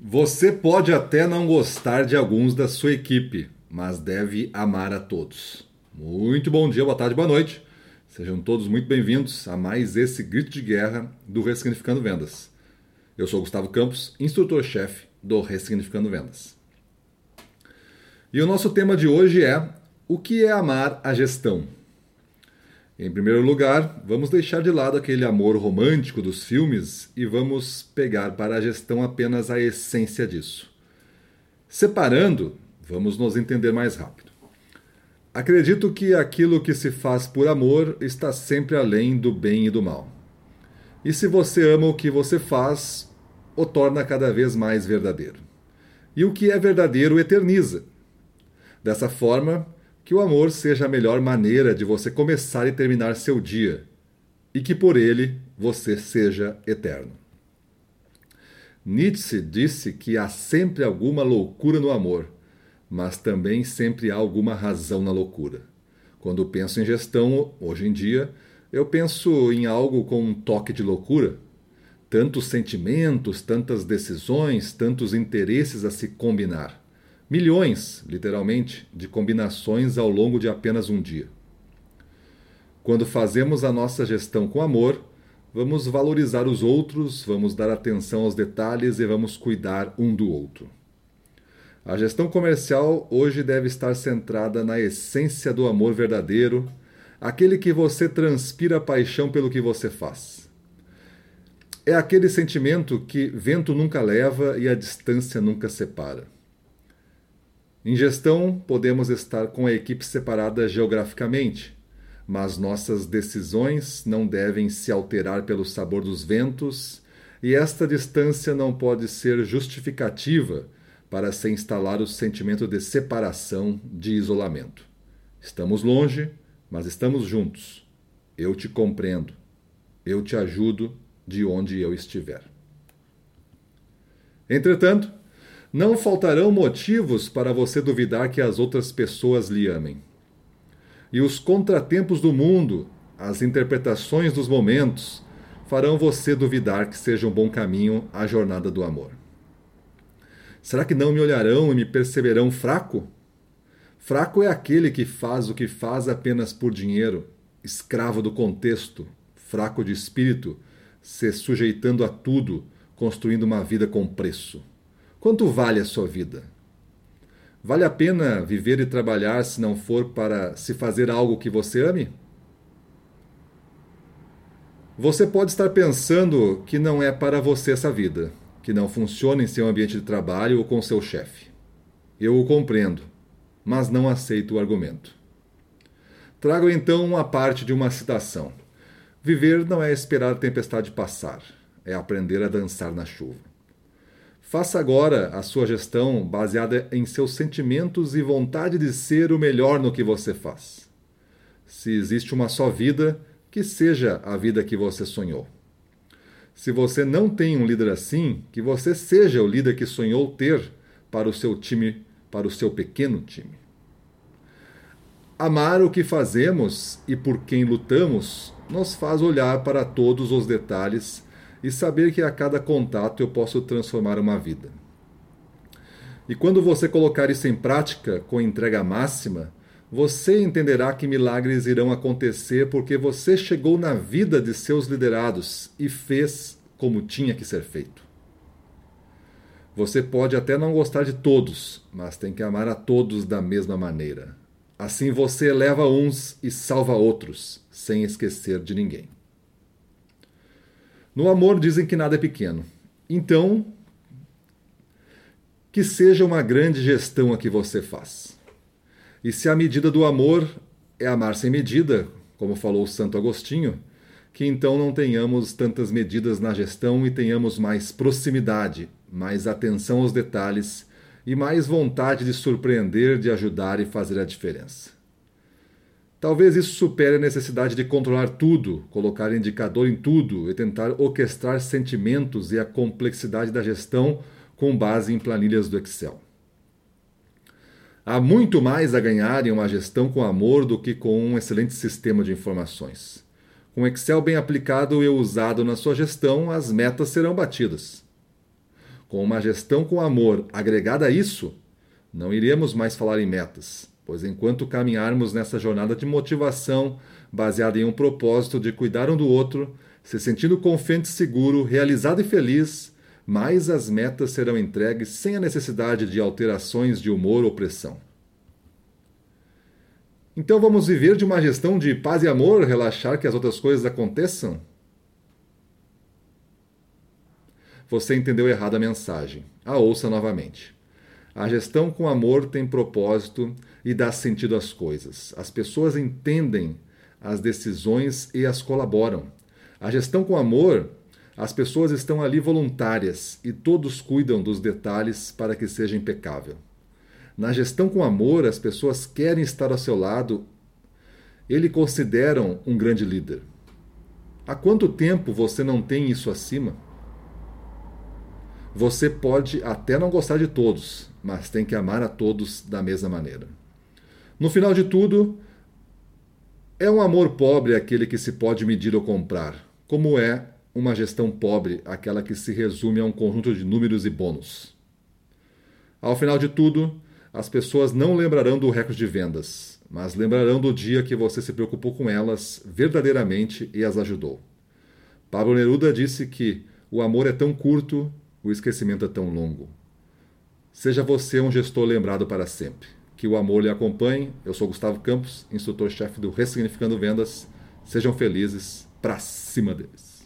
Você pode até não gostar de alguns da sua equipe, mas deve amar a todos. Muito bom dia, boa tarde, boa noite. Sejam todos muito bem-vindos a mais esse grito de guerra do Ressignificando Vendas. Eu sou Gustavo Campos, instrutor-chefe do Ressignificando Vendas. E o nosso tema de hoje é o que é amar a gestão? Em primeiro lugar, vamos deixar de lado aquele amor romântico dos filmes e vamos pegar para a gestão apenas a essência disso. Separando, vamos nos entender mais rápido. Acredito que aquilo que se faz por amor está sempre além do bem e do mal. E se você ama o que você faz, o torna cada vez mais verdadeiro. E o que é verdadeiro eterniza. Dessa forma, que o amor seja a melhor maneira de você começar e terminar seu dia, e que por ele você seja eterno. Nietzsche disse que há sempre alguma loucura no amor, mas também sempre há alguma razão na loucura. Quando penso em gestão, hoje em dia, eu penso em algo com um toque de loucura. Tantos sentimentos, tantas decisões, tantos interesses a se combinar milhões, literalmente, de combinações ao longo de apenas um dia. Quando fazemos a nossa gestão com amor, vamos valorizar os outros, vamos dar atenção aos detalhes e vamos cuidar um do outro. A gestão comercial hoje deve estar centrada na essência do amor verdadeiro, aquele que você transpira paixão pelo que você faz. É aquele sentimento que vento nunca leva e a distância nunca separa. Em gestão, podemos estar com a equipe separada geograficamente, mas nossas decisões não devem se alterar pelo sabor dos ventos, e esta distância não pode ser justificativa para se instalar o sentimento de separação, de isolamento. Estamos longe, mas estamos juntos. Eu te compreendo. Eu te ajudo de onde eu estiver. Entretanto, não faltarão motivos para você duvidar que as outras pessoas lhe amem. E os contratempos do mundo, as interpretações dos momentos, farão você duvidar que seja um bom caminho a jornada do amor. Será que não me olharão e me perceberão fraco? Fraco é aquele que faz o que faz apenas por dinheiro, escravo do contexto, fraco de espírito, se sujeitando a tudo, construindo uma vida com preço. Quanto vale a sua vida? Vale a pena viver e trabalhar se não for para se fazer algo que você ame? Você pode estar pensando que não é para você essa vida, que não funciona em seu ambiente de trabalho ou com seu chefe. Eu o compreendo, mas não aceito o argumento. Trago então uma parte de uma citação. Viver não é esperar a tempestade passar, é aprender a dançar na chuva. Faça agora a sua gestão baseada em seus sentimentos e vontade de ser o melhor no que você faz. Se existe uma só vida, que seja a vida que você sonhou. Se você não tem um líder assim, que você seja o líder que sonhou ter para o seu time, para o seu pequeno time. Amar o que fazemos e por quem lutamos nos faz olhar para todos os detalhes e saber que a cada contato eu posso transformar uma vida. E quando você colocar isso em prática com entrega máxima, você entenderá que milagres irão acontecer porque você chegou na vida de seus liderados e fez como tinha que ser feito. Você pode até não gostar de todos, mas tem que amar a todos da mesma maneira. Assim você eleva uns e salva outros, sem esquecer de ninguém. No amor dizem que nada é pequeno. Então, que seja uma grande gestão a que você faz. E se a medida do amor é amar sem medida, como falou Santo Agostinho, que então não tenhamos tantas medidas na gestão e tenhamos mais proximidade, mais atenção aos detalhes e mais vontade de surpreender, de ajudar e fazer a diferença. Talvez isso supere a necessidade de controlar tudo, colocar indicador em tudo e tentar orquestrar sentimentos e a complexidade da gestão com base em planilhas do Excel. Há muito mais a ganhar em uma gestão com amor do que com um excelente sistema de informações. Com Excel bem aplicado e usado na sua gestão, as metas serão batidas. Com uma gestão com amor agregada a isso, não iremos mais falar em metas, pois enquanto caminharmos nessa jornada de motivação baseada em um propósito de cuidar um do outro, se sentindo confiante, seguro, realizado e feliz, mais as metas serão entregues sem a necessidade de alterações de humor ou pressão. Então vamos viver de uma gestão de paz e amor, relaxar que as outras coisas aconteçam? Você entendeu errado a mensagem. A ouça novamente. A gestão com amor tem propósito e dá sentido às coisas. As pessoas entendem as decisões e as colaboram. A gestão com amor, as pessoas estão ali voluntárias e todos cuidam dos detalhes para que seja impecável. Na gestão com amor, as pessoas querem estar ao seu lado, ele consideram um grande líder. Há quanto tempo você não tem isso acima? Você pode até não gostar de todos, mas tem que amar a todos da mesma maneira. No final de tudo, é um amor pobre aquele que se pode medir ou comprar, como é uma gestão pobre aquela que se resume a um conjunto de números e bônus. Ao final de tudo, as pessoas não lembrarão do recorde de vendas, mas lembrarão do dia que você se preocupou com elas verdadeiramente e as ajudou. Pablo Neruda disse que o amor é tão curto, o esquecimento é tão longo. Seja você um gestor lembrado para sempre. Que o amor lhe acompanhe. Eu sou Gustavo Campos, instrutor-chefe do Ressignificando Vendas. Sejam felizes, para cima deles.